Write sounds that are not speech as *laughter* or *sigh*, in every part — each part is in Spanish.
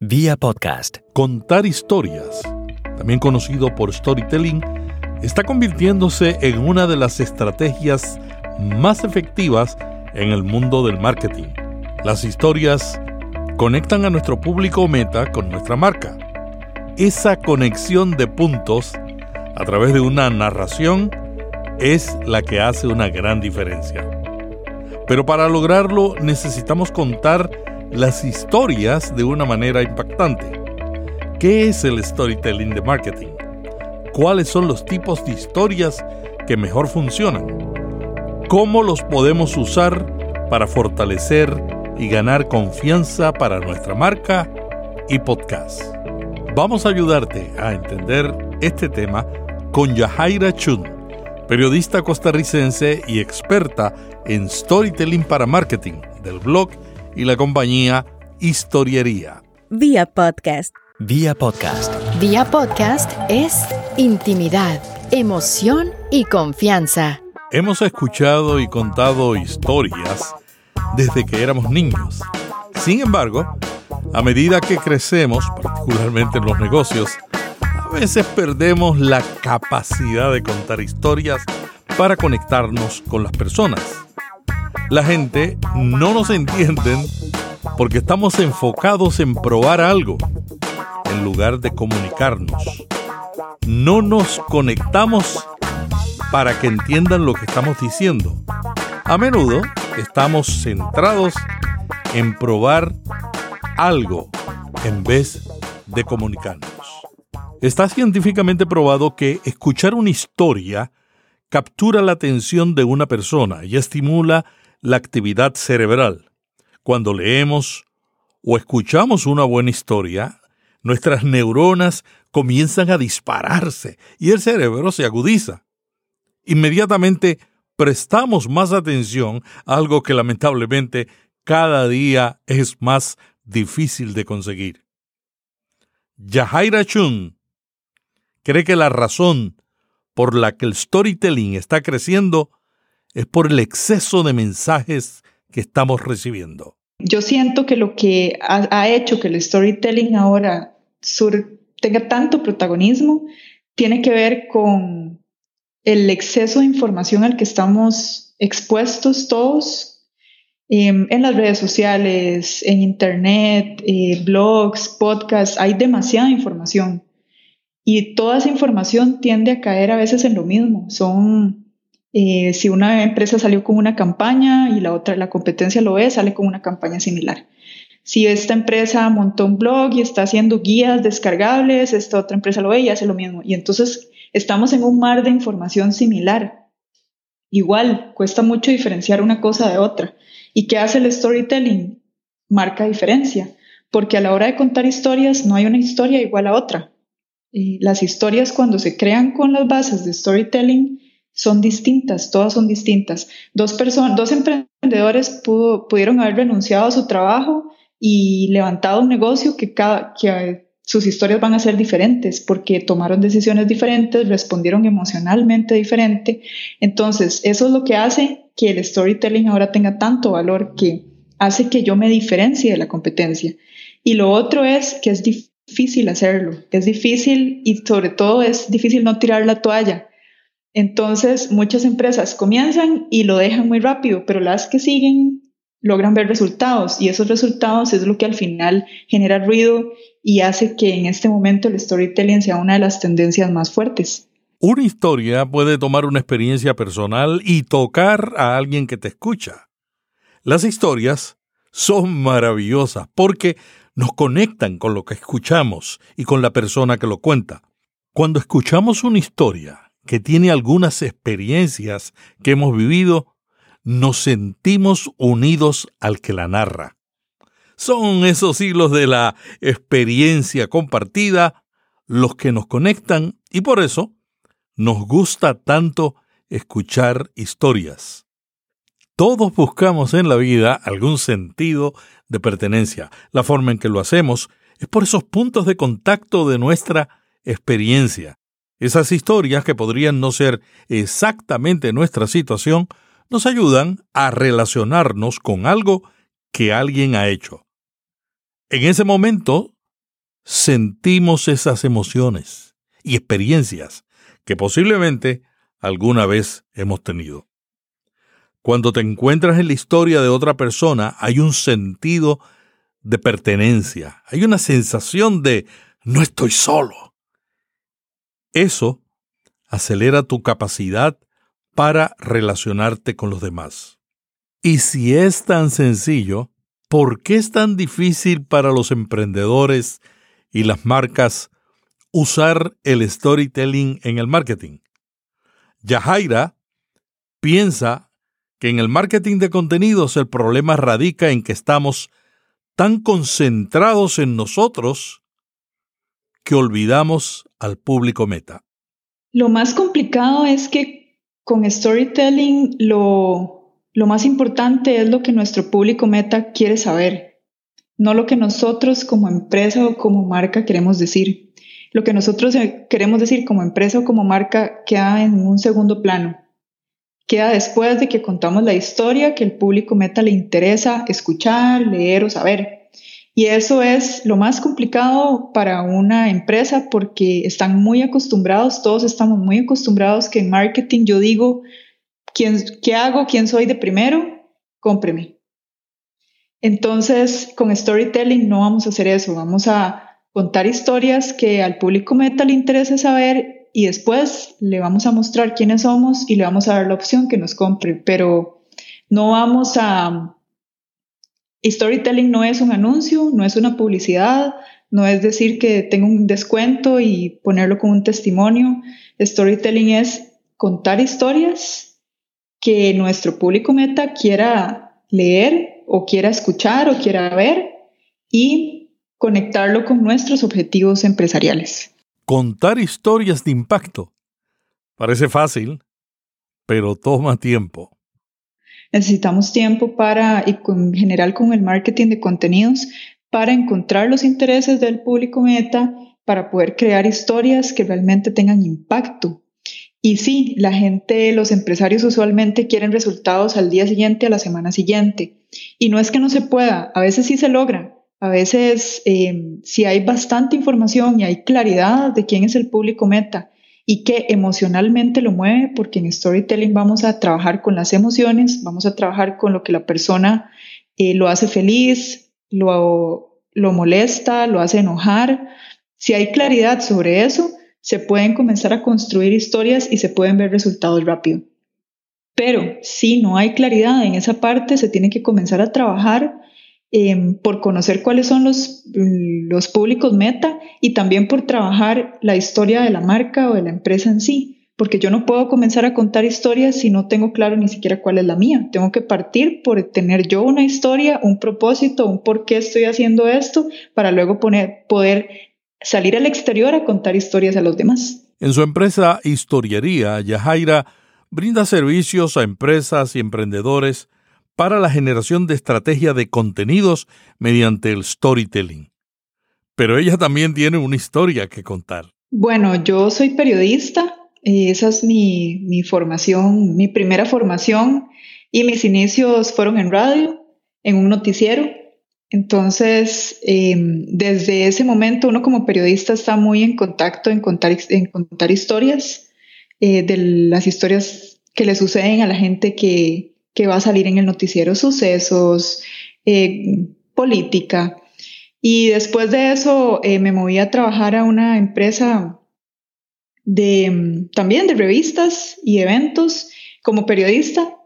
Vía podcast. Contar historias, también conocido por storytelling, está convirtiéndose en una de las estrategias más efectivas en el mundo del marketing. Las historias conectan a nuestro público meta con nuestra marca. Esa conexión de puntos a través de una narración es la que hace una gran diferencia. Pero para lograrlo necesitamos contar las historias de una manera impactante. ¿Qué es el storytelling de marketing? ¿Cuáles son los tipos de historias que mejor funcionan? ¿Cómo los podemos usar para fortalecer y ganar confianza para nuestra marca y podcast? Vamos a ayudarte a entender este tema con Yahaira Chun, periodista costarricense y experta en storytelling para marketing del blog y la compañía Historiería. Vía podcast. Vía podcast. Vía podcast es intimidad, emoción y confianza. Hemos escuchado y contado historias desde que éramos niños. Sin embargo, a medida que crecemos, particularmente en los negocios, a veces perdemos la capacidad de contar historias para conectarnos con las personas. La gente no nos entiende porque estamos enfocados en probar algo en lugar de comunicarnos. No nos conectamos para que entiendan lo que estamos diciendo. A menudo estamos centrados en probar algo en vez de comunicarnos. Está científicamente probado que escuchar una historia captura la atención de una persona y estimula la actividad cerebral. Cuando leemos o escuchamos una buena historia, nuestras neuronas comienzan a dispararse y el cerebro se agudiza. Inmediatamente prestamos más atención a algo que lamentablemente cada día es más difícil de conseguir. Yahaira Chun cree que la razón por la que el storytelling está creciendo es por el exceso de mensajes que estamos recibiendo. Yo siento que lo que ha, hecho que el storytelling ahora tenga tanto protagonismo tiene que ver con el exceso de información al que estamos expuestos todos em, en las redes sociales, en internet, eh, blogs, podcasts, hay demasiada información. Y toda esa información tiende a caer a veces en lo mismo. Son eh, si una empresa salió con una campaña y la otra, la competencia lo ve, sale con una campaña similar. Si esta empresa montó un blog y está haciendo guías descargables, esta otra empresa lo ve y hace lo mismo. Y entonces estamos en un mar de información similar. Igual, cuesta mucho diferenciar una cosa de otra. ¿Y qué hace el storytelling? Marca diferencia, porque a la hora de contar historias no hay una historia igual a otra. Y las historias cuando se crean con las bases de storytelling son distintas, todas son distintas. Dos, personas, dos emprendedores pudieron haber renunciado a su trabajo y levantado un negocio que, cada, que sus historias van a ser diferentes porque tomaron decisiones diferentes, respondieron emocionalmente diferente. Entonces, eso es lo que hace que el storytelling ahora tenga tanto valor que hace que yo me diferencie de la competencia. Y lo otro es que es difícil hacerlo, es difícil y sobre todo es difícil no tirar la toalla entonces, muchas empresas comienzan y lo dejan muy rápido, pero las que siguen logran ver resultados y esos resultados es lo que al final genera ruido y hace que en este momento el storytelling sea una de las tendencias más fuertes. Una historia puede tomar una experiencia personal y tocar a alguien que te escucha. Las historias son maravillosas porque nos conectan con lo que escuchamos y con la persona que lo cuenta. Cuando escuchamos una historia, que tiene algunas experiencias que hemos vivido, nos sentimos unidos al que la narra. Son esos hilos de la experiencia compartida los que nos conectan y por eso nos gusta tanto escuchar historias. Todos buscamos en la vida algún sentido de pertenencia. La forma en que lo hacemos es por esos puntos de contacto de nuestra experiencia. Esas historias, que podrían no ser exactamente nuestra situación, nos ayudan a relacionarnos con algo que alguien ha hecho. En ese momento sentimos esas emociones y experiencias que posiblemente alguna vez hemos tenido. Cuando te encuentras en la historia de otra persona, hay un sentido de pertenencia, hay una sensación de no estoy solo. Eso acelera tu capacidad para relacionarte con los demás. Y si es tan sencillo, ¿por qué es tan difícil para los emprendedores y las marcas usar el storytelling en el marketing? Yahaira piensa que en el marketing de contenidos el problema radica en que estamos tan concentrados en nosotros que olvidamos al público meta. Lo más complicado es que con storytelling lo, lo más importante es lo que nuestro público meta quiere saber, no lo que nosotros como empresa o como marca queremos decir. Lo que nosotros eh, queremos decir como empresa o como marca queda en un segundo plano. Queda después de que contamos la historia que el público meta le interesa escuchar, leer o saber. Y eso es lo más complicado para una empresa porque están muy acostumbrados, todos estamos muy acostumbrados que en marketing yo digo, ¿quién, ¿qué hago? ¿Quién soy de primero? Cómpreme. Entonces, con storytelling no vamos a hacer eso, vamos a contar historias que al público meta le interese saber y después le vamos a mostrar quiénes somos y le vamos a dar la opción que nos compre, pero no vamos a... Storytelling no es un anuncio, no es una publicidad, no es decir que tengo un descuento y ponerlo como un testimonio. Storytelling es contar historias que nuestro público meta quiera leer o quiera escuchar o quiera ver y conectarlo con nuestros objetivos empresariales. Contar historias de impacto. Parece fácil, pero toma tiempo. Necesitamos tiempo para, y en general con el marketing de contenidos, para encontrar los intereses del público meta, para poder crear historias que realmente tengan impacto. Y sí, la gente, los empresarios usualmente quieren resultados al día siguiente, a la semana siguiente. Y no es que no se pueda, a veces sí se logra, a veces, eh, si hay bastante información y hay claridad de quién es el público meta y qué emocionalmente lo mueve, porque en storytelling vamos a trabajar con las emociones, vamos a trabajar con lo que la persona eh, lo hace feliz, lo, lo molesta, lo hace enojar. Si hay claridad sobre eso, se pueden comenzar a construir historias y se pueden ver resultados rápido. Pero si no hay claridad en esa parte, se tiene que comenzar a trabajar Em, por conocer cuáles son los, los públicos meta y también por trabajar la historia de la marca o de la empresa en sí, porque yo no puedo comenzar a contar historias si no tengo claro ni siquiera cuál es la mía. Tengo que partir por tener yo una historia, un propósito, un por qué estoy haciendo esto, para luego poner, poder salir al exterior a contar historias a los demás. En su empresa Historiería, Yajaira brinda servicios a empresas y emprendedores para la generación de estrategia de contenidos mediante el storytelling. Pero ella también tiene una historia que contar. Bueno, yo soy periodista, esa es mi, formación, mi primera formación y mis inicios fueron en radio, en un noticiero. Entonces, em, desde ese momento uno como periodista está muy en contacto en contar, en contar historias, eh, de las historias que le suceden a la gente que, que va a salir en el noticiero sucesos, eh, política. Y después de eso eh, me moví a trabajar a una empresa de, mm, también de revistas y eventos como periodista,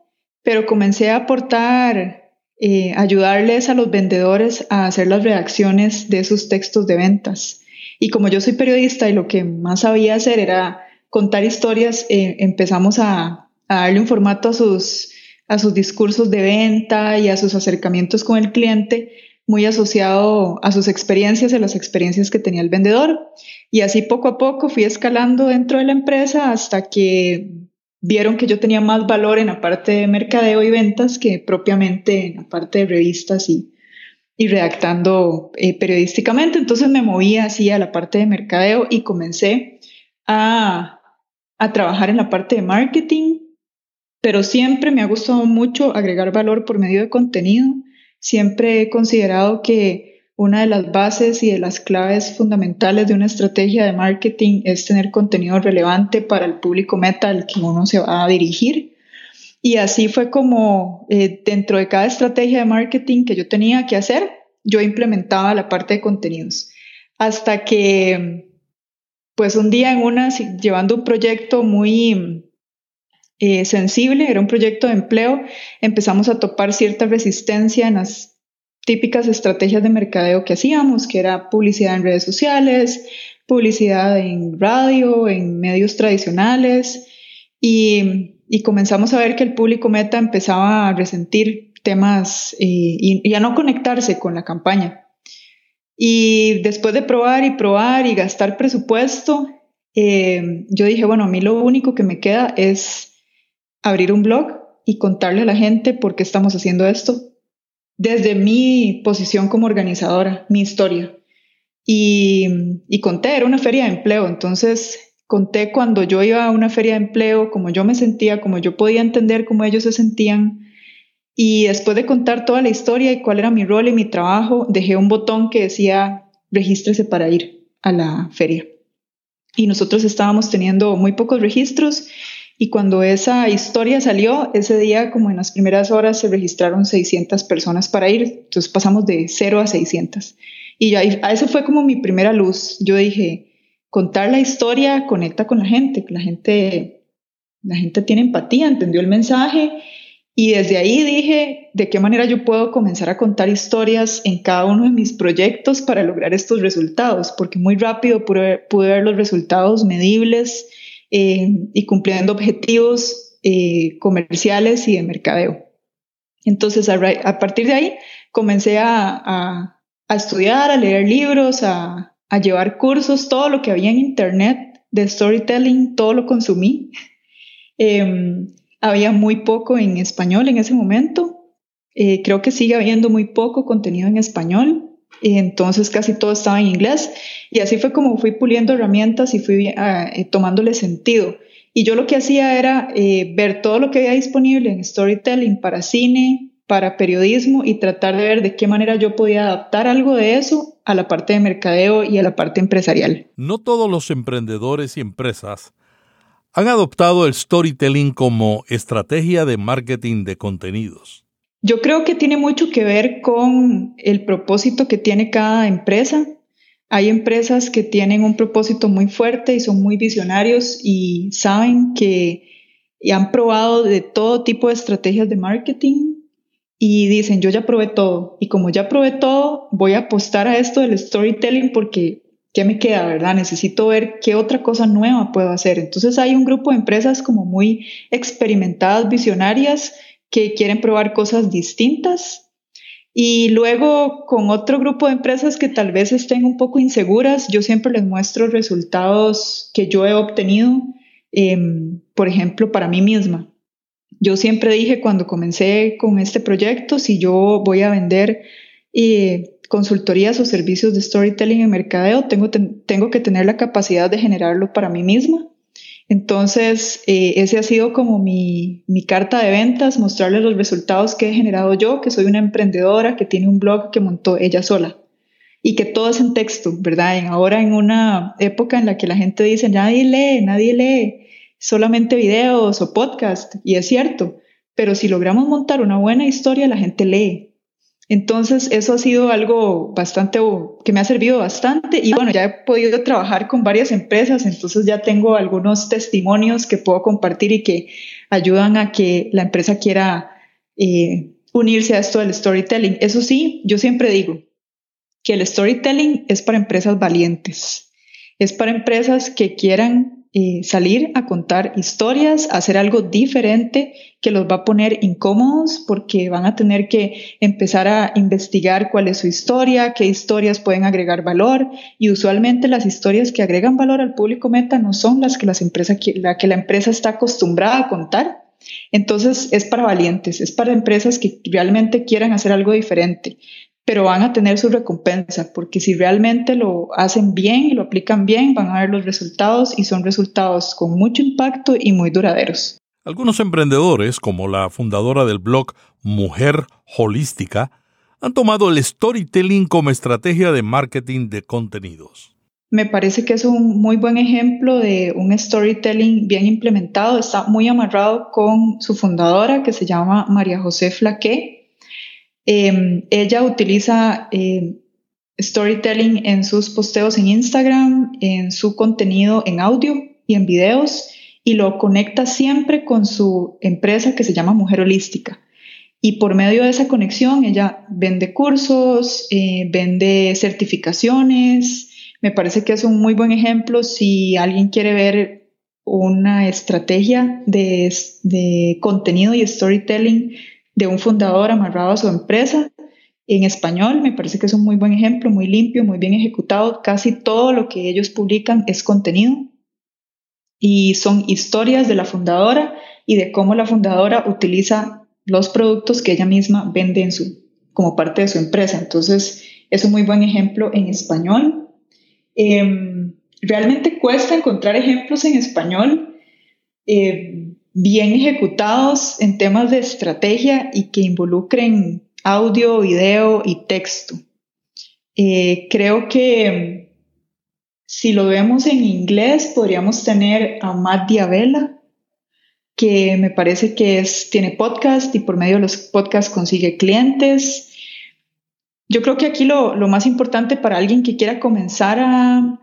pero comencé a aportar, eh, ayudarles a los vendedores a hacer las redacciones de sus textos de ventas. Y como yo soy periodista y lo que más sabía hacer era contar historias, empezamos a, a darle un formato a sus a sus discursos de venta y a sus acercamientos con el cliente, muy asociado a sus experiencias y a las experiencias que tenía el vendedor. Y así poco a poco fui escalando dentro de la empresa hasta que vieron que yo tenía más valor en la parte de mercadeo y ventas que propiamente en la parte de revistas y, y redactando eh, periodísticamente. Entonces me moví así a la parte de mercadeo y comencé a, a trabajar en la parte de marketing pero siempre me ha gustado mucho agregar valor por medio de contenido. Siempre he considerado que una de las bases y de las claves fundamentales de una estrategia de marketing es tener contenido relevante para el público meta al que uno se va a dirigir. Y así fue como eh, dentro de cada estrategia de marketing que yo tenía que hacer, yo implementaba la parte de contenidos. Hasta que, pues un día en una, llevando un proyecto muy eh, sensible, era un proyecto de empleo, empezamos a topar cierta resistencia en las típicas estrategias de mercadeo que hacíamos, que era publicidad en redes sociales, publicidad en radio, en medios tradicionales, y, comenzamos a ver que el público meta empezaba a resentir temas eh, y, a no conectarse con la campaña. Y después de probar y probar y gastar presupuesto, eh, yo dije, bueno, a mí lo único que me queda es abrir un blog y contarle a la gente por qué estamos haciendo esto, desde mi posición como organizadora, mi historia. Y, conté, era una feria de empleo, entonces conté cuando yo iba a una feria de empleo, cómo yo me sentía, cómo yo podía entender cómo ellos se sentían. Y después de contar toda la historia y cuál era mi rol y mi trabajo, dejé un botón que decía regístrese para ir a la feria. Y nosotros estábamos teniendo muy pocos registros y cuando esa historia salió, ese día, como en las primeras horas, se registraron 600 personas para ir. Entonces pasamos de 0 a 600. Y ya, a eso fue como mi primera luz. Yo dije, contar la historia conecta con la gente. La gente, la gente tiene empatía, entendió el mensaje. Y desde ahí dije, ¿de qué manera yo puedo comenzar a contar historias en cada uno de mis proyectos para lograr estos resultados? Porque muy rápido pude, pude ver los resultados medibles eh, y cumpliendo objetivos eh, comerciales y de mercadeo. Entonces, a, partir de ahí, comencé a, estudiar, a leer libros, a, llevar cursos, todo lo que había en Internet de storytelling, todo lo consumí. *laughs* Em, había muy poco en español en ese momento. Eh, creo que sigue habiendo muy poco contenido en español entonces casi todo estaba en inglés y así fue como fui puliendo herramientas y fui ah, eh, tomándole sentido. Y yo lo que hacía era eh, ver todo lo que había disponible en storytelling para cine, para periodismo y tratar de ver de qué manera yo podía adaptar algo de eso a la parte de mercadeo y a la parte empresarial. No todos los emprendedores y empresas han adoptado el storytelling como estrategia de marketing de contenidos. Yo creo que tiene mucho que ver con el propósito que tiene cada empresa. Hay empresas que tienen un propósito muy fuerte y son muy visionarios y saben que han probado de todo tipo de estrategias de marketing y dicen, yo ya probé todo y como ya probé todo, voy a apostar a esto del storytelling porque ¿qué me queda, verdad? Necesito ver qué otra cosa nueva puedo hacer. Entonces hay un grupo de empresas como muy experimentadas, visionarias, que quieren probar cosas distintas. Y luego con otro grupo de empresas que tal vez estén un poco inseguras, yo siempre les muestro resultados que yo he obtenido, em, por ejemplo, para mí misma. Yo siempre dije cuando comencé con este proyecto, si yo voy a vender eh, consultorías o servicios de storytelling en mercadeo, tengo, tengo que tener la capacidad de generarlo para mí misma entonces, eh, ese ha sido como mi, carta de ventas, mostrarles los resultados que he generado yo, que soy una emprendedora que tiene un blog que montó ella sola y que todo es en texto, ¿verdad? ahora en una época en la que la gente dice, nadie lee, nadie lee, solamente videos o podcast, y es cierto, pero si logramos montar una buena historia, la gente lee, entonces, eso ha sido algo bastante, que me ha servido bastante y bueno, ya he podido trabajar con varias empresas, entonces ya tengo algunos testimonios que puedo compartir y que ayudan a que la empresa quiera eh, unirse a esto del storytelling. Eso sí, yo siempre digo que el storytelling es para empresas valientes, es para empresas que quieran eh, salir a contar historias, hacer algo diferente que los va a poner incómodos porque van a tener que empezar a investigar cuál es su historia, qué historias pueden agregar valor y usualmente las historias que agregan valor al público meta no son las que, las empresas, la que la empresa está acostumbrada a contar. Entonces es para valientes, es para empresas que realmente quieran hacer algo diferente pero van a tener su recompensa, porque si realmente lo hacen bien y lo aplican bien, van a ver los resultados y son resultados con mucho impacto y muy duraderos. Algunos emprendedores, como la fundadora del blog Mujer Holística, han tomado el storytelling como estrategia de marketing de contenidos. Me parece que es un muy buen ejemplo de un storytelling bien implementado. Está muy amarrado con su fundadora, que se llama María José Flaqué. Em, ella utiliza em, storytelling en sus posteos en Instagram, en su contenido en audio y en videos, y lo conecta siempre con su empresa que se llama Mujer Holística. Y por medio de esa conexión, ella vende cursos, eh, vende certificaciones, me parece que es un muy buen ejemplo si alguien quiere ver una estrategia de, contenido y storytelling de un fundador amarrado a su empresa en español. Me parece que es un muy buen ejemplo, muy limpio, muy bien ejecutado. Casi todo lo que ellos publican es contenido y son historias de la fundadora y de cómo la fundadora utiliza los productos que ella misma vende en su, como parte de su empresa. Entonces, es un muy buen ejemplo en español. Em, realmente cuesta encontrar ejemplos en español eh, bien ejecutados en temas de estrategia y que involucren audio, video y texto. Eh, creo que si lo vemos en inglés, podríamos tener a Matt Diabella, que me parece que es, tiene podcast y por medio de los podcasts consigue clientes. Yo creo que aquí lo, más importante para alguien que quiera comenzar a,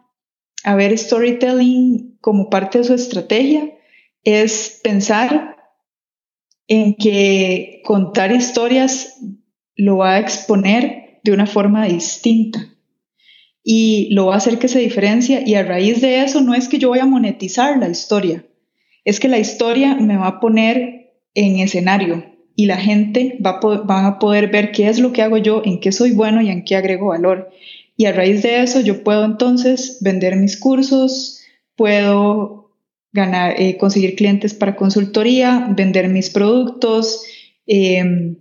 a ver storytelling como parte de su estrategia es pensar en que contar historias lo va a exponer de una forma distinta y lo va a hacer que se diferencie y a raíz de eso no es que yo voy a monetizar la historia, es que la historia me va a poner en escenario, y la gente va a a poder ver qué es lo que hago yo, en qué soy bueno y en qué agrego valor. Y a raíz de eso yo puedo entonces vender mis cursos, puedo ganar, eh, conseguir clientes para consultoría, vender mis productos. Em,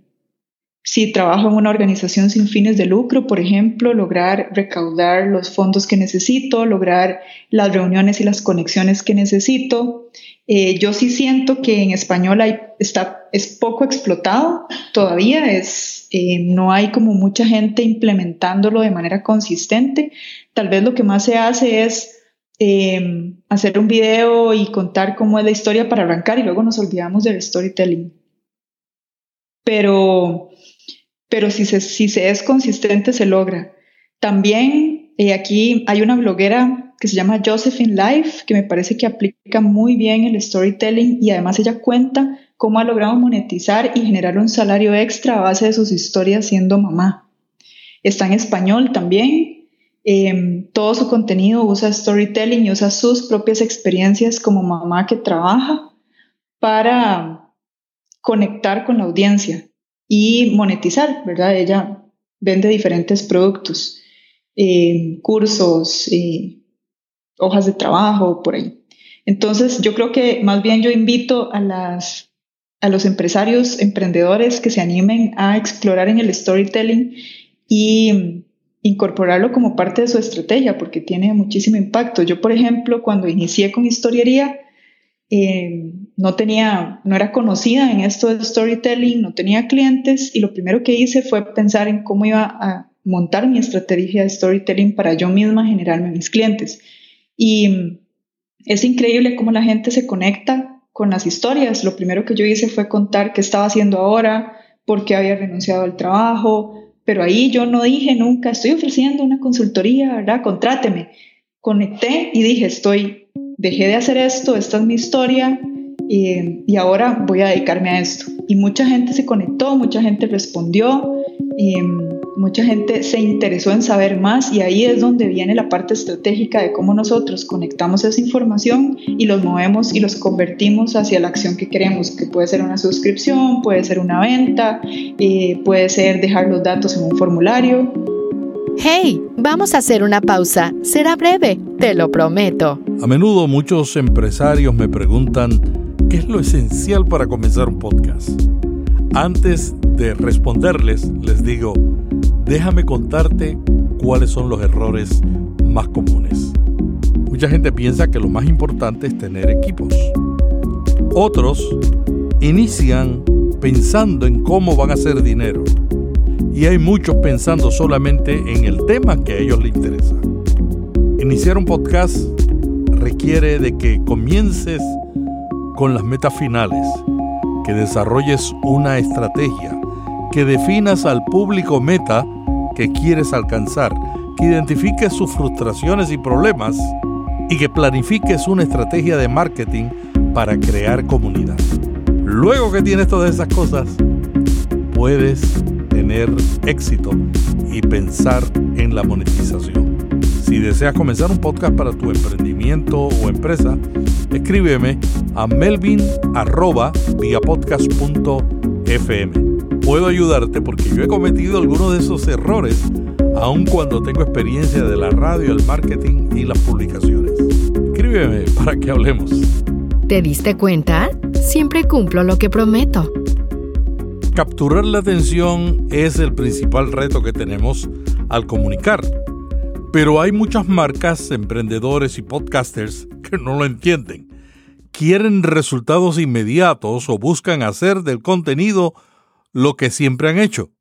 si trabajo en una organización sin fines de lucro, por ejemplo, lograr recaudar los fondos que necesito, lograr las reuniones y las conexiones que necesito. Eh, yo sí siento que en español hay, está, es poco explotado todavía, es, eh, no hay como mucha gente implementándolo de manera consistente. Tal vez lo que más se hace es eh, hacer un video y contar cómo es la historia para arrancar y luego nos olvidamos del storytelling. Pero, pero si, se, si se es consistente se logra. También aquí hay una bloguera que se llama Josephine Life, que me parece que aplica muy bien el storytelling y además ella cuenta cómo ha logrado monetizar y generar un salario extra a base de sus historias siendo mamá. Está en español también. Em, todo su contenido usa storytelling y usa sus propias experiencias como mamá que trabaja para conectar con la audiencia y monetizar, ¿verdad? Ella vende diferentes productos, em, cursos, eh, hojas de trabajo, por ahí. Entonces, yo creo que más bien yo invito a, las, a los empresarios, emprendedores que se animen a explorar en el storytelling y incorporarlo como parte de su estrategia, porque tiene muchísimo impacto. Yo, por ejemplo, cuando inicié con historiería, eh, no tenía, no era conocida en esto de storytelling, no tenía clientes y lo primero que hice fue pensar en cómo iba a montar mi estrategia de storytelling para yo misma generarme mis clientes. Y es increíble cómo la gente se conecta con las historias. Lo primero que yo hice fue contar qué estaba haciendo ahora, por qué había renunciado al trabajo, pero ahí yo no dije nunca, estoy ofreciendo una consultoría, ¿verdad? Contráteme. Conecté y dije, estoy, dejé de hacer esto, esta es mi historia y, y ahora voy a dedicarme a esto. Y mucha gente se conectó, mucha gente respondió. Y, mucha gente se interesó en saber más y ahí es donde viene la parte estratégica de cómo nosotros conectamos esa información y los movemos y los convertimos hacia la acción que queremos, que puede ser una suscripción, puede ser una venta, eh, puede ser dejar los datos en un formulario. Hey, vamos a hacer una pausa. Será breve, te lo prometo. A menudo muchos empresarios me preguntan qué es lo esencial para comenzar un podcast. Antes de responderles, les digo, déjame contarte cuáles son los errores más comunes. Mucha gente piensa que lo más importante es tener equipos. Otros inician pensando en cómo van a hacer dinero y hay muchos pensando solamente en el tema que a ellos les interesa. Iniciar un podcast requiere de que comiences con las metas finales, que desarrolles una estrategia, que definas al público meta que quieres alcanzar, que identifiques sus frustraciones y problemas y que planifiques una estrategia de marketing para crear comunidad. Luego que tienes todas esas cosas, puedes tener éxito y pensar en la monetización. Si deseas comenzar un podcast para tu emprendimiento o empresa, escríbeme a melvin.viapodcast.fm. Puedo ayudarte porque yo he cometido algunos de esos errores, aun cuando tengo experiencia de la radio, el marketing y las publicaciones. Escríbeme para que hablemos. ¿Te diste cuenta? Siempre cumplo lo que prometo. Capturar la atención es el principal reto que tenemos al comunicar. Pero hay muchas marcas, emprendedores y podcasters que no lo entienden. Quieren resultados inmediatos o buscan hacer del contenido lo que siempre han hecho.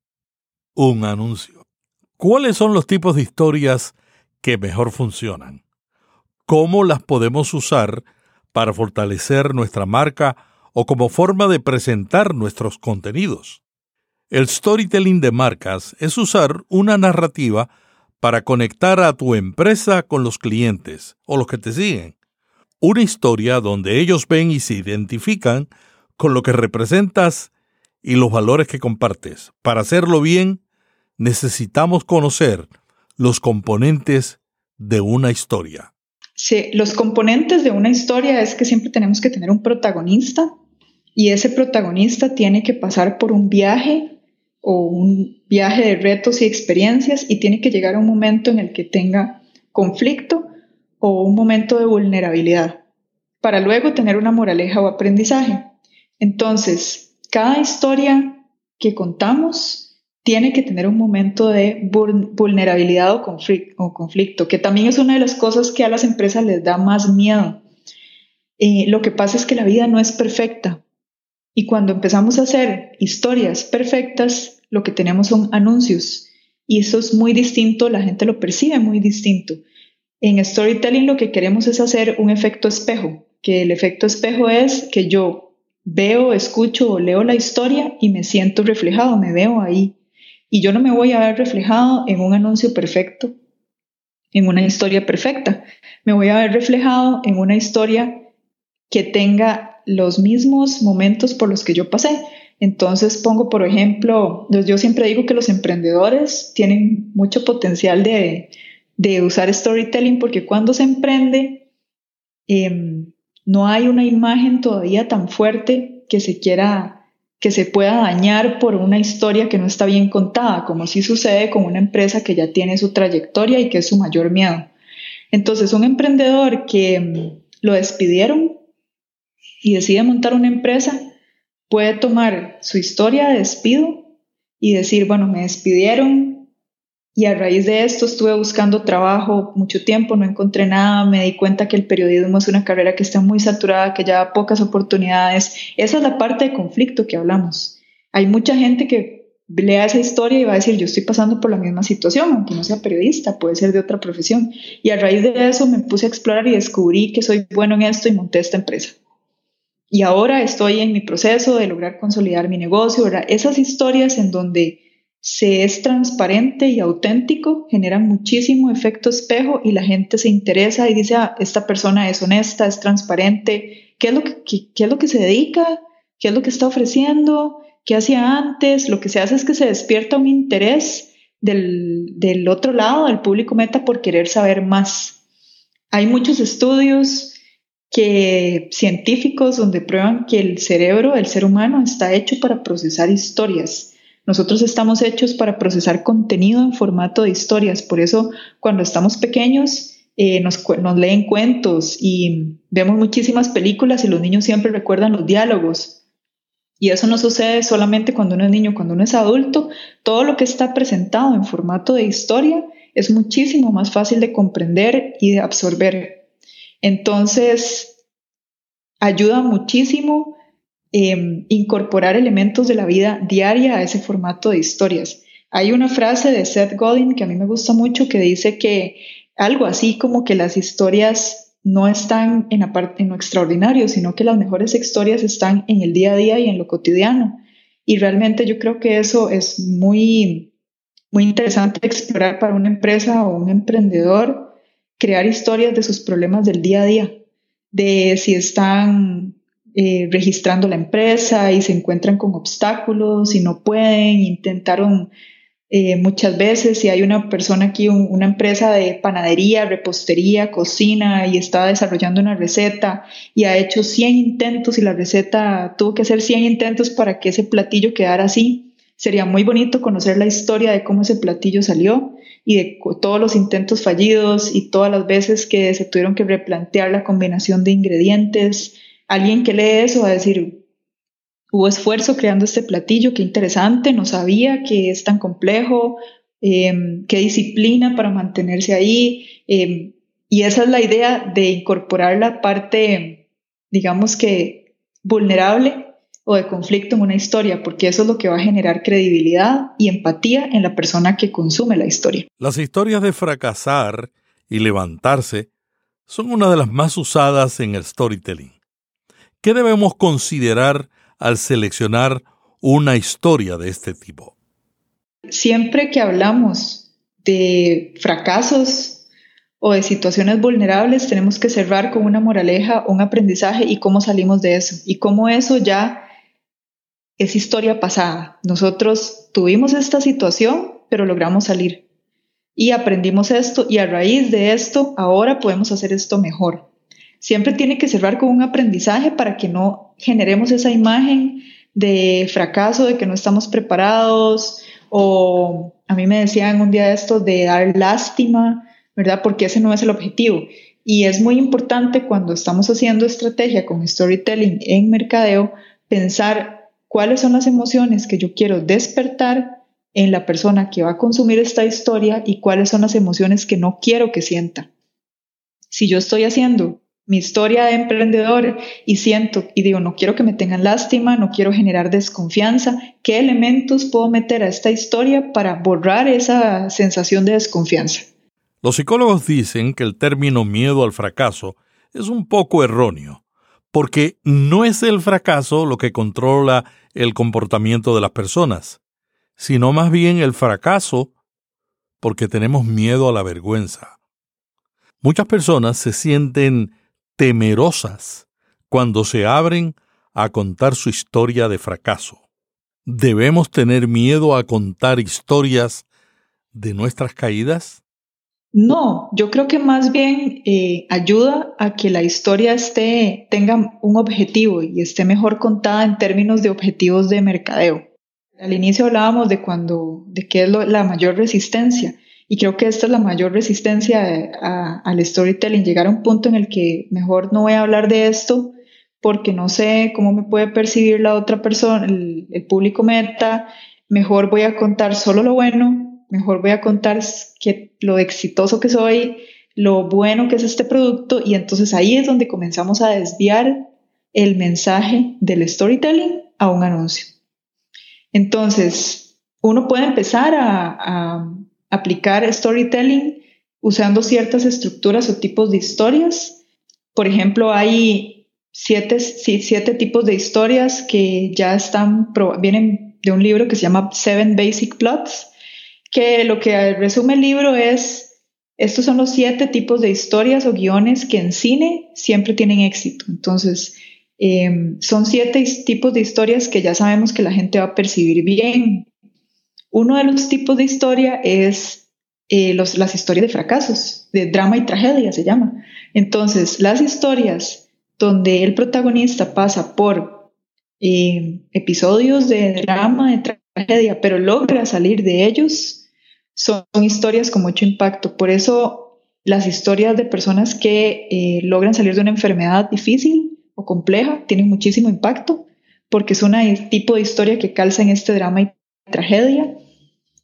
Un anuncio. ¿Cuáles son los tipos de historias que mejor funcionan? ¿Cómo las podemos usar para fortalecer nuestra marca o como forma de presentar nuestros contenidos. El storytelling de marcas es usar una narrativa para conectar a tu empresa con los clientes o los que te siguen. Una historia donde ellos ven y se identifican con lo que representas y los valores que compartes. Para hacerlo bien, necesitamos conocer los componentes de una historia. Sí, los componentes de una historia es que siempre tenemos que tener un protagonista, y ese protagonista tiene que pasar por un viaje o un viaje de retos y experiencias y tiene que llegar a un momento en el que tenga conflicto o un momento de vulnerabilidad para luego tener una moraleja o aprendizaje. Entonces, cada historia que contamos tiene que tener un momento de vulnerabilidad o conflicto, que también es una de las cosas que a las empresas les da más miedo. Eh, lo que pasa es que la vida no es perfecta y cuando empezamos a hacer historias perfectas, lo que tenemos son anuncios. Y eso es muy distinto, la gente lo percibe muy distinto. En storytelling lo que queremos es hacer un efecto espejo, que el efecto espejo es que yo veo, escucho o leo la historia y me siento reflejado, me veo ahí. Y yo no me voy a ver reflejado en un anuncio perfecto, en una historia perfecta. Me voy a ver reflejado en una historia que tenga los mismos momentos por los que yo pasé. Entonces pongo, por ejemplo, yo siempre digo que los emprendedores tienen mucho potencial de, usar storytelling porque cuando se emprende em, no hay una imagen todavía tan fuerte que se quiera que se pueda dañar por una historia que no está bien contada, como si sucede con una empresa que ya tiene su trayectoria y que es su mayor miedo. Entonces, un emprendedor que em, lo despidieron y decide montar una empresa, puede tomar su historia de despido y decir, bueno, me despidieron y a raíz de esto estuve buscando trabajo mucho tiempo, no encontré nada, me di cuenta que el periodismo es una carrera que está muy saturada, que ya da pocas oportunidades. Esa es la parte de conflicto que hablamos. Hay mucha gente que lea esa historia y va a decir, yo estoy pasando por la misma situación, aunque no sea periodista, puede ser de otra profesión. Y a raíz de eso me puse a explorar y descubrí que soy bueno en esto y monté esta empresa y ahora estoy en mi proceso de lograr consolidar mi negocio, ¿verdad? Esas historias en donde se es transparente y auténtico generan muchísimo efecto espejo y la gente se interesa y dice, ah, esta persona es honesta, es transparente, ¿qué es lo que, qué, es lo que se dedica? ¿Qué es lo que está ofreciendo? ¿Qué hacía antes? Lo que se hace es que se despierta un interés del, del otro lado, del público meta, por querer saber más. Hay muchos estudios que científicos donde prueban que el cerebro del ser humano está hecho para procesar historias. Nosotros estamos hechos para procesar contenido en formato de historias. Por eso cuando estamos pequeños eh, nos, nos leen cuentos y vemos muchísimas películas y los niños siempre recuerdan los diálogos. Y eso no sucede solamente cuando uno es niño, cuando uno es adulto, todo lo que está presentado en formato de historia es muchísimo más fácil de comprender y de absorber. Entonces, ayuda muchísimo em, incorporar elementos de la vida diaria a ese formato de historias. Hay una frase de Seth Godin que a mí me gusta mucho que dice que algo así como que las historias no están en, la parte, en lo extraordinario, sino que las mejores historias están en el día a día y en lo cotidiano. Y realmente yo creo que eso es muy, muy interesante explorar para una empresa o un emprendedor, crear historias de sus problemas del día a día, de si están eh, registrando la empresa y se encuentran con obstáculos y no pueden, intentaron eh, muchas veces si hay una persona aquí, una empresa de panadería, repostería, cocina y está desarrollando una receta y ha hecho 100 intentos y la receta tuvo que hacer 100 intentos para que ese platillo quedara así. Sería muy bonito conocer la historia de cómo ese platillo salió y de todos los intentos fallidos y todas las veces que se tuvieron que replantear la combinación de ingredientes. Alguien que lee eso va a decir, hubo esfuerzo creando este platillo, qué interesante, no sabía que es tan complejo, em, qué disciplina para mantenerse ahí. Em, y esa es la idea de incorporar la parte, digamos que, vulnerable o de conflicto en una historia, porque eso es lo que va a generar credibilidad y empatía en la persona que consume la historia. Las historias de fracasar y levantarse son una de las más usadas en el storytelling. ¿Qué debemos considerar al seleccionar una historia de este tipo? Siempre que hablamos de fracasos o de situaciones vulnerables, tenemos que cerrar con una moraleja, un aprendizaje y cómo salimos de eso. Y cómo eso ya es historia pasada. Nosotros tuvimos esta situación, pero logramos salir. Y aprendimos esto y a raíz de esto, ahora podemos hacer esto mejor. Siempre tiene que cerrar con un aprendizaje para que no generemos esa imagen de fracaso, de que no estamos preparados, o a mí me decían un día esto de dar lástima, ¿verdad? Porque ese no es el objetivo. Y es muy importante cuando estamos haciendo estrategia con storytelling en mercadeo, pensar cuáles son las emociones que yo quiero despertar en la persona que va a consumir esta historia y cuáles son las emociones que no quiero que sienta. Si yo estoy haciendo mi historia de emprendedor y siento y digo, no quiero que me tengan lástima, no quiero generar desconfianza, ¿qué elementos puedo meter a esta historia para borrar esa sensación de desconfianza? Los psicólogos dicen que el término miedo al fracaso es un poco erróneo, porque no es el fracaso lo que controla el comportamiento de las personas, sino más bien el fracaso porque tenemos miedo a la vergüenza. Muchas personas se sienten temerosas cuando se abren a contar su historia de fracaso. ¿Debemos tener miedo a contar historias de nuestras caídas? No, yo creo que más bien eh, ayuda a que la historia esté, tenga un objetivo y esté mejor contada en términos de objetivos de mercadeo. Al inicio hablábamos de cuando, de qué es la mayor resistencia. Y creo que esta es la mayor resistencia al storytelling, llegar a un punto en el que mejor no voy a hablar de esto porque no sé cómo me puede percibir la otra persona, el, público meta, mejor voy a contar solo lo bueno, mejor voy a contar que, lo exitoso que soy, lo bueno que es este producto y entonces ahí es donde comenzamos a desviar el mensaje del storytelling a un anuncio. Entonces, uno puede empezar a aplicar storytelling usando ciertas estructuras o tipos de historias. Por ejemplo, hay siete, siete tipos de historias que ya están, vienen de un libro que se llama Seven Basic Plots, que lo que resume el libro es, estos son los siete tipos de historias o guiones que en cine siempre tienen éxito. Entonces, em, son siete tipos de historias que ya sabemos que la gente va a percibir bien, uno de los tipos de historia es eh, las historias de fracasos, de drama y tragedia se llama. Entonces, las historias donde el protagonista pasa por eh, episodios de drama, de tragedia, pero logra salir de ellos, son, historias con mucho impacto. Por eso las historias de personas que eh, logran salir de una enfermedad difícil o compleja tienen muchísimo impacto, porque es un tipo de historia que calza en este drama y tragedia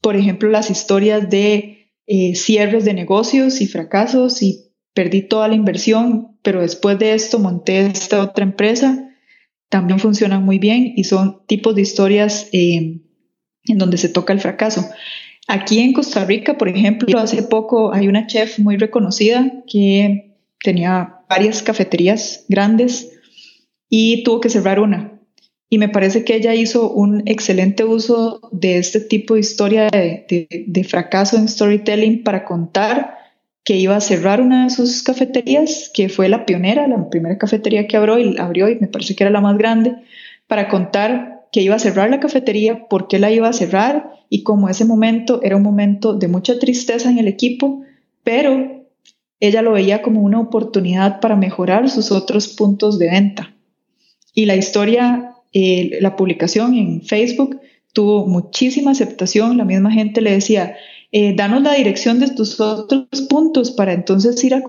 por ejemplo, las historias de eh, cierres de negocios y fracasos y perdí toda la inversión, pero después de esto monté esta otra empresa, también funcionan muy bien y son tipos de historias eh, en donde se toca el fracaso. Aquí en Costa Rica, por ejemplo, hace poco hay una chef muy reconocida que tenía varias cafeterías grandes y tuvo que cerrar una. Y me parece que ella hizo un excelente uso de este tipo de historia de, fracaso en storytelling para contar que iba a cerrar una de sus cafeterías, que fue la pionera, la primera cafetería que abrió y, abrió y me parece que era la más grande, para contar que iba a cerrar la cafetería, por qué la iba a cerrar y como ese momento era un momento de mucha tristeza en el equipo, pero ella lo veía como una oportunidad para mejorar sus otros puntos de venta. Y la historia, eh, la publicación en Facebook tuvo muchísima aceptación, la misma gente le decía, eh, danos la dirección de tus otros puntos para entonces ir a,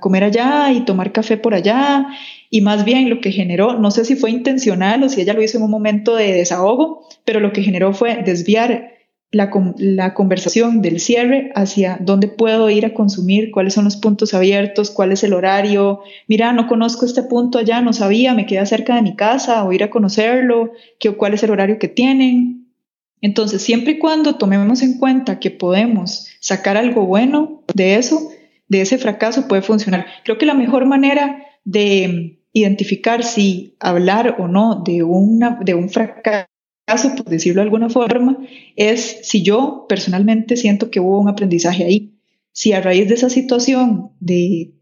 comer allá y tomar café por allá. Y más bien lo que generó, no sé si fue intencional o si ella lo hizo en un momento de desahogo, pero lo que generó fue desviar la, la, conversación del cierre hacia dónde puedo ir a consumir, cuáles son los puntos abiertos, cuál es el horario. Mira, no conozco este punto allá, no sabía, me queda cerca de mi casa o ir a conocerlo, qué, cuál es el horario que tienen. Entonces, siempre y cuando tomemos en cuenta que podemos sacar algo bueno de eso, de ese fracaso, puede funcionar. Creo que la mejor manera de identificar si hablar o no de, una, de un fracaso, por decirlo de alguna forma, es si yo personalmente siento que hubo un aprendizaje ahí. Si a raíz de esa situación de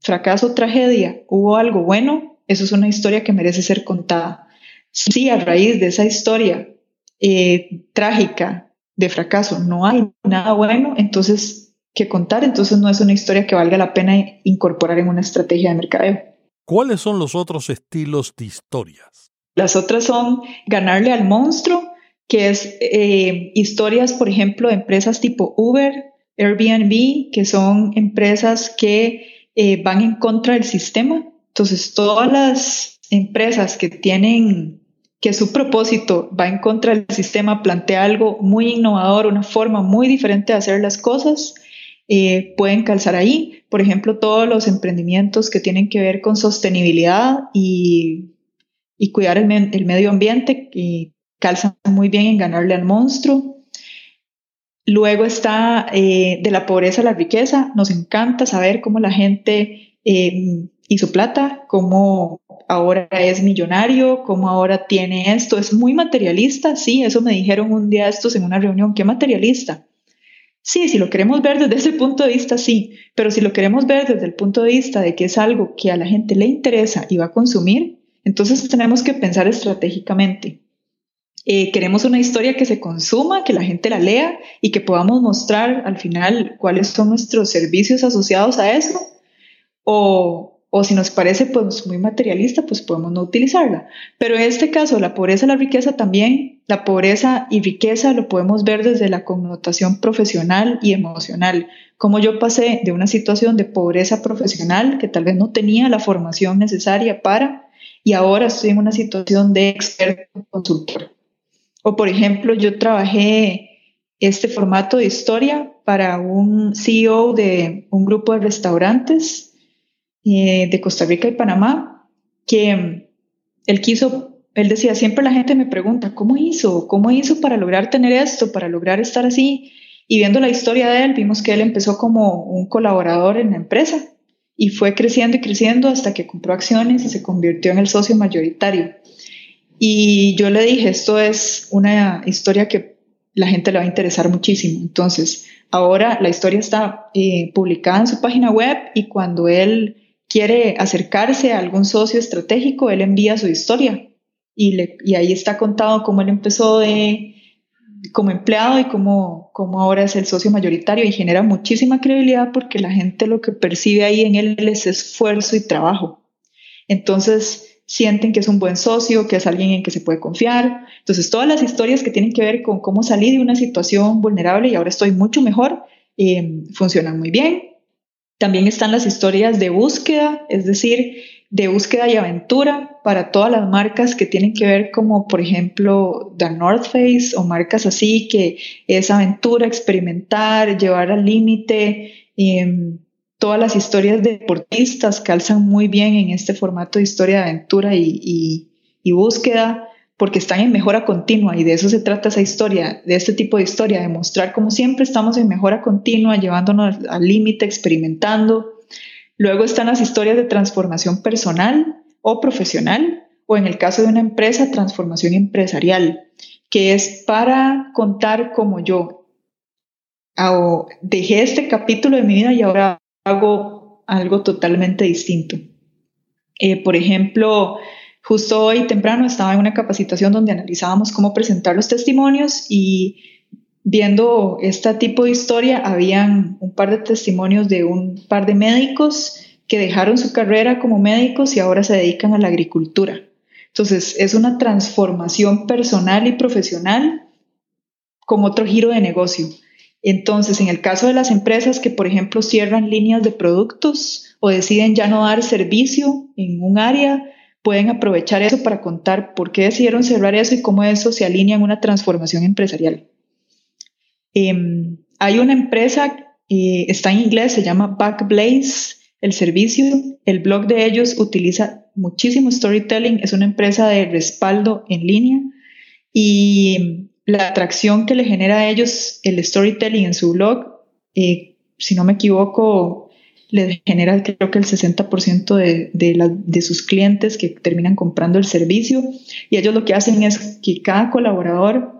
fracaso, tragedia, hubo algo bueno, eso es una historia que merece ser contada. Si a raíz de esa historia eh, trágica de fracaso no hay nada bueno, entonces que contar, entonces no es una historia que valga la pena incorporar en una estrategia de mercadeo. ¿Cuáles son los otros estilos de historias? Las otras son ganarle al monstruo, que es eh, historias, por ejemplo, de empresas tipo Uber, Airbnb, que son empresas que eh, van en contra del sistema. Entonces, todas las empresas que tienen que su propósito va en contra del sistema, plantea algo muy innovador, una forma muy diferente de hacer las cosas, eh, pueden calzar ahí. Por ejemplo, todos los emprendimientos que tienen que ver con sostenibilidad y, cuidar el, medio ambiente, que calzan muy bien en ganarle al monstruo. Luego está eh, de la pobreza a la riqueza. Nos encanta saber cómo la gente eh, hizo plata, cómo ahora es millonario, cómo ahora tiene esto. Es muy materialista, sí, eso me dijeron un día estos en una reunión, qué materialista. Sí, si lo queremos ver desde ese punto de vista, sí, pero si lo queremos ver desde el punto de vista de que es algo que a la gente le interesa y va a consumir, entonces tenemos que pensar estratégicamente. Eh, queremos una historia que se consuma, que la gente la lea y que podamos mostrar al final cuáles son nuestros servicios asociados a eso. O, o si nos parece pues muy materialista, pues podemos no utilizarla. Pero en este caso, la pobreza la riqueza también, la pobreza y riqueza lo podemos ver desde la connotación profesional y emocional. Como yo pasé de una situación de pobreza profesional que tal vez no tenía la formación necesaria para, y ahora estoy en una situación de experto consultor. O por ejemplo, yo trabajé este formato de historia para un CEO de un grupo de restaurantes eh, de Costa Rica y Panamá, que mm, él quiso, él decía, siempre la gente me pregunta, ¿cómo hizo? ¿Cómo hizo para lograr tener esto, para lograr estar así? Y viendo la historia de él, vimos que él empezó como un colaborador en la empresa y fue creciendo y creciendo hasta que compró acciones y se convirtió en el socio mayoritario. Y yo le dije, esto es una historia que la gente le va a interesar muchísimo. Entonces, ahora la historia está eh, publicada en su página web y cuando él quiere acercarse a algún socio estratégico, él envía su historia y, le, y ahí está contado cómo él empezó de, como empleado y cómo, cómo ahora es el socio mayoritario y genera muchísima credibilidad porque la gente lo que percibe ahí en él es esfuerzo y trabajo. Entonces sienten que es un buen socio, que es alguien en que se puede confiar. Entonces todas las historias que tienen que ver con cómo salí de una situación vulnerable y ahora estoy mucho mejor, eh, funcionan muy bien. También están las historias de búsqueda, es decir, de búsqueda y aventura para todas las marcas que tienen que ver como por ejemplo The North Face o marcas así que es aventura, experimentar, llevar al límite. Em, todas las historias de deportistas calzan muy bien en este formato de historia de aventura y, y búsqueda. porque están en mejora continua y de eso se trata esa historia, de este tipo de historia, de mostrar cómo siempre estamos en mejora continua, llevándonos al límite, experimentando. Luego están las historias de transformación personal o profesional, o en el caso de una empresa, transformación empresarial, que es para contar cómo yo dejé este capítulo de mi vida y ahora hago algo totalmente distinto. Eh, por ejemplo, justo hoy temprano estaba en una capacitación donde analizábamos cómo presentar los testimonios y viendo este tipo de historia, habían un par de testimonios de un par de médicos que dejaron su carrera como médicos y ahora se dedican a la agricultura. Entonces, es una transformación personal y profesional con otro giro de negocio. Entonces, en el caso de las empresas que, por ejemplo, cierran líneas de productos o deciden ya no dar servicio en un área, pueden aprovechar eso para contar por qué decidieron cerrar eso y cómo eso se alinea en una transformación empresarial. Em, hay una empresa, eh, está en inglés, se llama Backblaze, el servicio. El blog de ellos utiliza muchísimo storytelling, es una empresa de respaldo en línea. Y la atracción que le genera a ellos el storytelling en su blog, eh, si no me equivoco, le genera creo que el 60% de, de, sus clientes que terminan comprando el servicio. Y ellos lo que hacen es que cada colaborador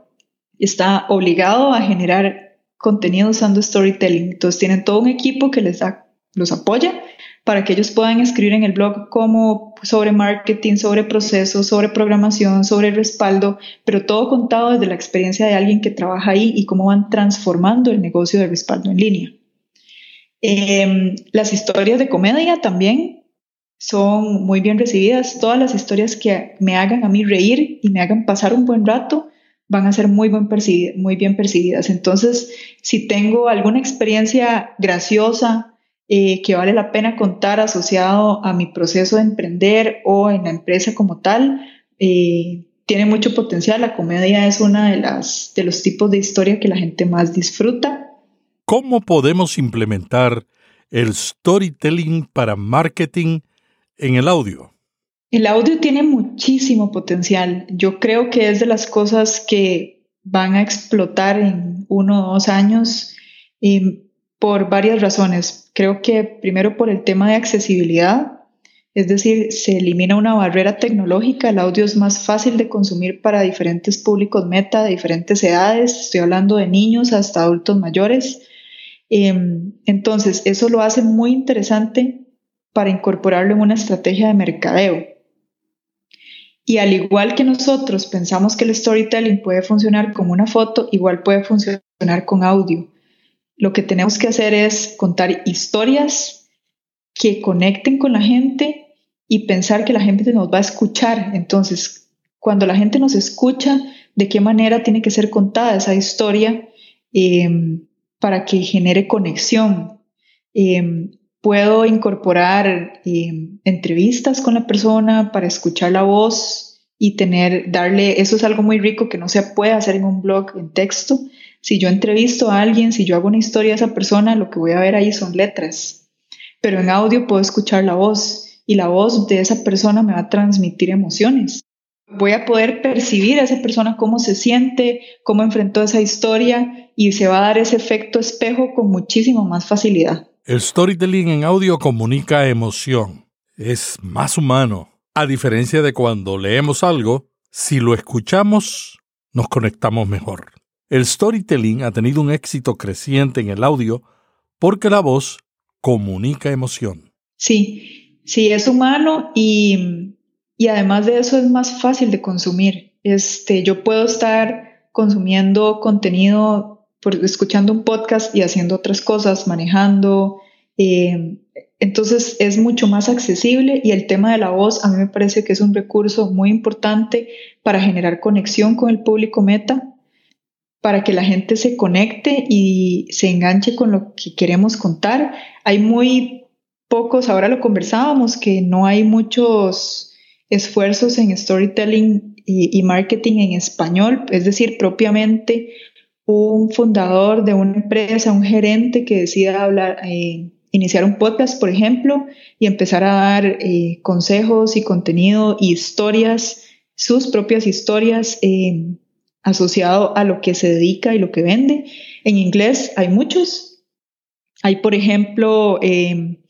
está obligado a generar contenido usando storytelling. Entonces tienen todo un equipo que les da, los apoya para que ellos puedan escribir en el blog como sobre marketing, sobre procesos, sobre programación, sobre respaldo, pero todo contado desde la experiencia de alguien que trabaja ahí y cómo van transformando el negocio de respaldo en línea. Em, las historias de comedia también son muy bien recibidas. Todas las historias que me hagan a mí reír y me hagan pasar un buen rato van a ser muy, muy bien percibidas. Entonces, si tengo alguna experiencia graciosa, eh, que vale la pena contar asociado a mi proceso de emprender o en la empresa como tal. Eh, tiene mucho potencial. La comedia es una de las de los tipos de historia que la gente más disfruta. ¿Cómo podemos implementar el storytelling para marketing en el audio? El audio tiene muchísimo potencial. Yo creo que es de las cosas que van a explotar en uno o dos años. Eh, por varias razones. Creo que primero por el tema de accesibilidad, es decir, se elimina una barrera tecnológica, el audio es más fácil de consumir para diferentes públicos meta, de diferentes edades, estoy hablando de niños hasta adultos mayores. Em, entonces, eso lo hace muy interesante para incorporarlo en una estrategia de mercadeo. Y al igual que nosotros pensamos que el storytelling puede funcionar con una foto, igual puede funcionar con audio. Lo que tenemos que hacer es contar historias que conecten con la gente y pensar que la gente nos va a escuchar. Entonces, cuando la gente nos escucha, ¿de qué manera tiene que ser contada esa historia em, para que genere conexión? Em, puedo incorporar em, entrevistas con la persona para escuchar la voz y tener, darle, eso es algo muy rico que no se puede hacer en un blog en texto, si yo entrevisto a alguien, si yo hago una historia de esa persona, lo que voy a ver ahí son letras. Pero en audio puedo escuchar la voz y la voz de esa persona me va a transmitir emociones. Voy a poder percibir a esa persona cómo se siente, cómo enfrentó esa historia y se va a dar ese efecto espejo con muchísimo más facilidad. El storytelling en audio comunica emoción. Es más humano. A diferencia de cuando leemos algo, si lo escuchamos, nos conectamos mejor. El storytelling ha tenido un éxito creciente en el audio porque la voz comunica emoción. Sí, sí, es humano y, además de eso es más fácil de consumir. Este, yo puedo estar consumiendo contenido, escuchando un podcast y haciendo otras cosas, manejando. Eh, entonces es mucho más accesible y el tema de la voz a mí me parece que es un recurso muy importante para generar conexión con el público meta para que la gente se conecte y se enganche con lo que queremos contar. Hay muy pocos, ahora lo conversábamos, que no hay muchos esfuerzos en storytelling y, marketing en español, es decir, propiamente un fundador de una empresa, un gerente que decida hablar, eh, iniciar un podcast, por ejemplo, y empezar a dar eh, consejos y contenido y historias sus propias historias eh, asociado a lo que se dedica y lo que vende. En inglés hay muchos. Hay, por ejemplo, eh,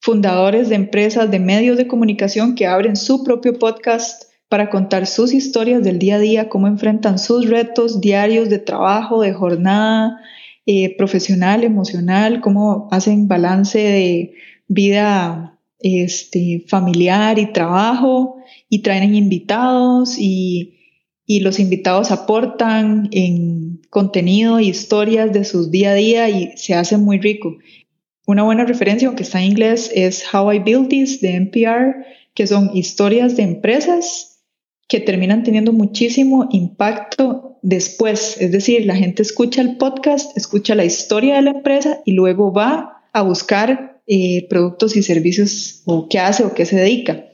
fundadores de empresas de medios de comunicación que abren su propio podcast para contar sus historias del día a día, cómo enfrentan sus retos diarios de trabajo, de jornada eh, profesional, emocional, cómo hacen balance de vida este, familiar y trabajo y traen invitados y, y los invitados aportan en contenido y historias de sus día a día y se hace muy rico. Una buena referencia, aunque está en inglés, es How I Built This de NPR, que son historias de empresas que terminan teniendo muchísimo impacto después. Es decir, la gente escucha el podcast, escucha la historia de la empresa y luego va a buscar eh, productos y servicios o qué hace o qué se dedica.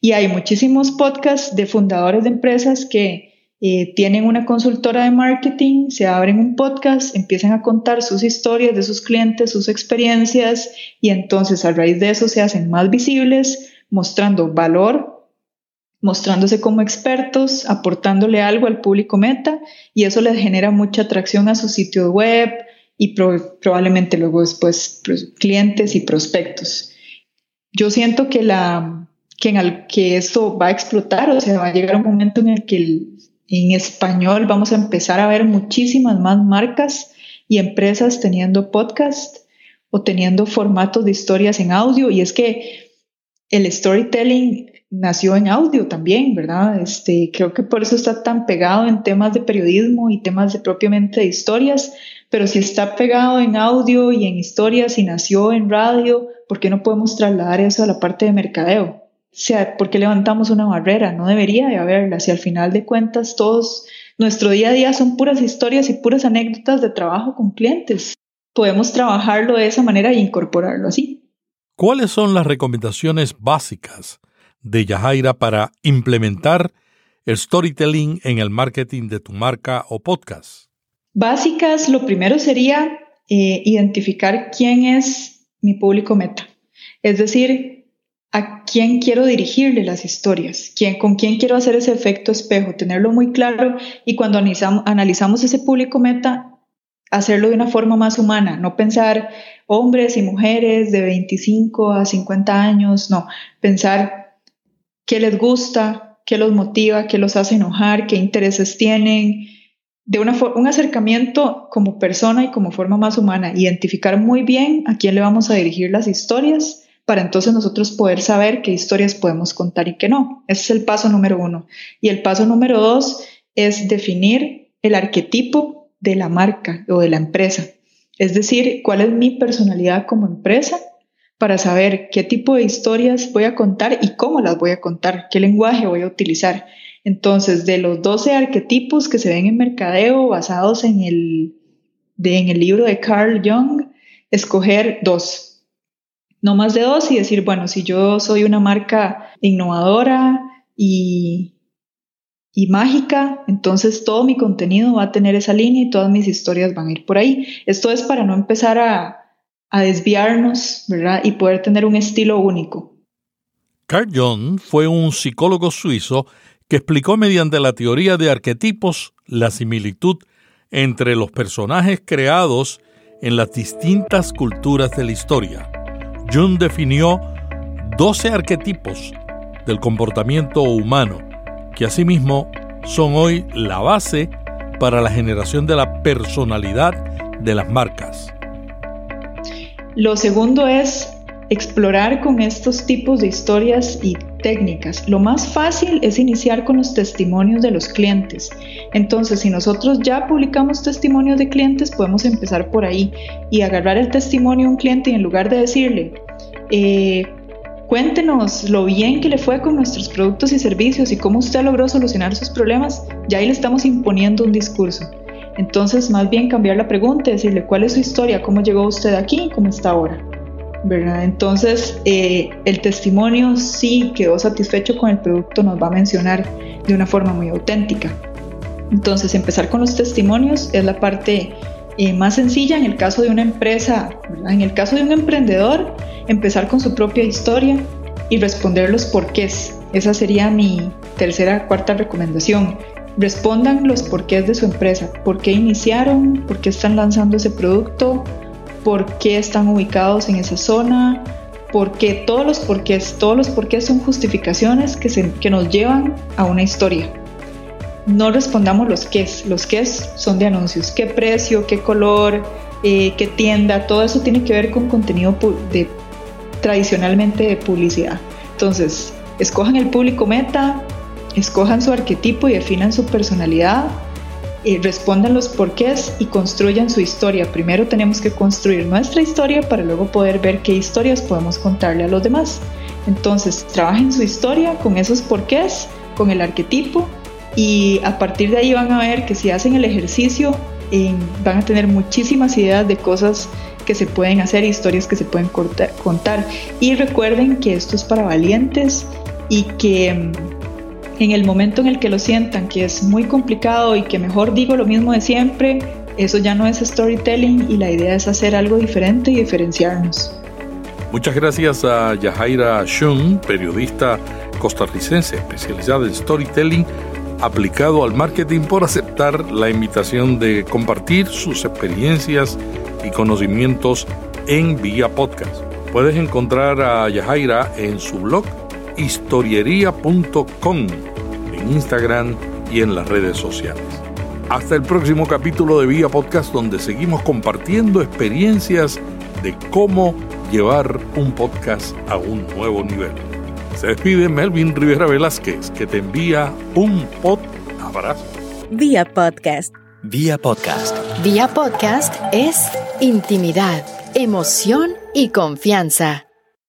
Y hay muchísimos podcasts de fundadores de empresas que eh, tienen una consultora de marketing, se abren un podcast, empiezan a contar sus historias de sus clientes, sus experiencias y entonces a raíz de eso se hacen más visibles, mostrando valor, mostrándose como expertos, aportándole algo al público meta y eso les genera mucha atracción a su sitio web y probablemente luego después clientes y prospectos. Yo siento que la que, en que esto va a explotar, o sea, va a llegar un momento en el que el, en español vamos a empezar a ver muchísimas más marcas y empresas teniendo podcast o teniendo formatos de historias en audio. Y es que el storytelling nació en audio también, ¿verdad? Este, creo que por eso está tan pegado en temas de periodismo y temas de propiamente de historias, pero si está pegado en audio y en historias y nació en radio, ¿por qué no podemos trasladar eso a la parte de mercadeo? sea, ¿por qué levantamos una barrera? No debería de haberla. Si al final de cuentas todos, nuestro día a día son puras historias y puras anécdotas de trabajo con clientes. Podemos trabajarlo de esa manera e incorporarlo así. ¿Cuáles son las recomendaciones básicas de Yajaira para implementar el storytelling en el marketing de tu marca o podcast? Básicas, lo primero sería eh, identificar quién es mi público meta. Es decir, a quién quiero dirigirle las historias, ¿Quién, con quién quiero hacer ese efecto espejo, tenerlo muy claro y cuando analizamos ese público meta, hacerlo de una forma más humana, no pensar hombres y mujeres de 25 a 50 años, no, pensar qué les gusta, qué los motiva, qué los hace enojar, qué intereses tienen, de una un acercamiento como persona y como forma más humana, identificar muy bien a quién le vamos a dirigir las historias para entonces nosotros poder saber qué historias podemos contar y qué no. Ese es el paso número uno. Y el paso número dos es definir el arquetipo de la marca o de la empresa. Es decir, cuál es mi personalidad como empresa para saber qué tipo de historias voy a contar y cómo las voy a contar, qué lenguaje voy a utilizar. Entonces, de los 12 arquetipos que se ven en mercadeo basados en el, en el libro de Carl Jung, escoger dos, no más de dos y decir, bueno, si yo soy una marca innovadora y, y mágica, entonces todo mi contenido va a tener esa línea y todas mis historias van a ir por ahí. Esto es para no empezar a, a desviarnos. Y poder tener un estilo único. Carl Jung fue un psicólogo suizo que explicó mediante la teoría de arquetipos la similitud entre los personajes creados en las distintas culturas de la historia. Jung definió 12 arquetipos del comportamiento humano, que asimismo son hoy la base para la generación de la personalidad de las marcas. Lo segundo es explorar con estos tipos de historias y técnicas. Lo más fácil es iniciar con los testimonios de los clientes. Entonces, si nosotros ya publicamos testimonios de clientes, podemos empezar por ahí y agarrar el testimonio de un cliente y en lugar de decirle, eh, cuéntenos lo bien que le fue con nuestros productos y servicios y cómo usted logró solucionar sus problemas, ya ahí le estamos imponiendo un discurso. Entonces, más bien cambiar la pregunta, decirle cuál es su historia, cómo llegó usted aquí y cómo está ahora. ¿verdad? Entonces, eh, el testimonio sí quedó satisfecho con el producto, nos va a mencionar de una forma muy auténtica. Entonces, empezar con los testimonios es la parte eh, más sencilla en el caso de una empresa, en el caso de un emprendedor, empezar con su propia historia y responder los porqués. Esa sería mi tercera, cuarta recomendación. Respondan los porqués de su empresa, por qué iniciaron, por qué están lanzando ese producto, por qué están ubicados en esa zona, porque todos los porqués, todos los porqués son justificaciones que, se, que nos llevan a una historia. No respondamos los qué, los qué son de anuncios, qué precio, qué color, eh, qué tienda, todo eso tiene que ver con contenido de, tradicionalmente de publicidad. Entonces, escojan el público meta, escojan su arquetipo y definan su personalidad, eh, respondan los porqués y construyan su historia. Primero tenemos que construir nuestra historia para luego poder ver qué historias podemos contarle a los demás. Entonces, trabajen su historia con esos porqués, con el arquetipo y a partir de ahí van a ver que si hacen el ejercicio van a tener muchísimas ideas de cosas que se pueden hacer, historias que se pueden contar. Y recuerden que esto es para valientes y que mm, en el momento en el que lo sientan que es muy complicado y que mejor digo lo mismo de siempre, eso ya no es storytelling y la idea es hacer algo diferente y diferenciarnos. Muchas gracias a Yahaira Shun, periodista costarricense especializada en storytelling aplicado al marketing por aceptar la invitación de compartir sus experiencias y conocimientos en vía podcast. Puedes encontrar a Yajaira en su blog historiería.com, en Instagram y en las redes sociales. Hasta el próximo capítulo de Vía Podcast donde seguimos compartiendo experiencias de cómo llevar un podcast a un nuevo nivel. Se despide Melvin Rivera Velázquez, que te envía un pod abrazo. Vía Podcast. Vía Podcast. Vía Podcast es intimidad, emoción y confianza.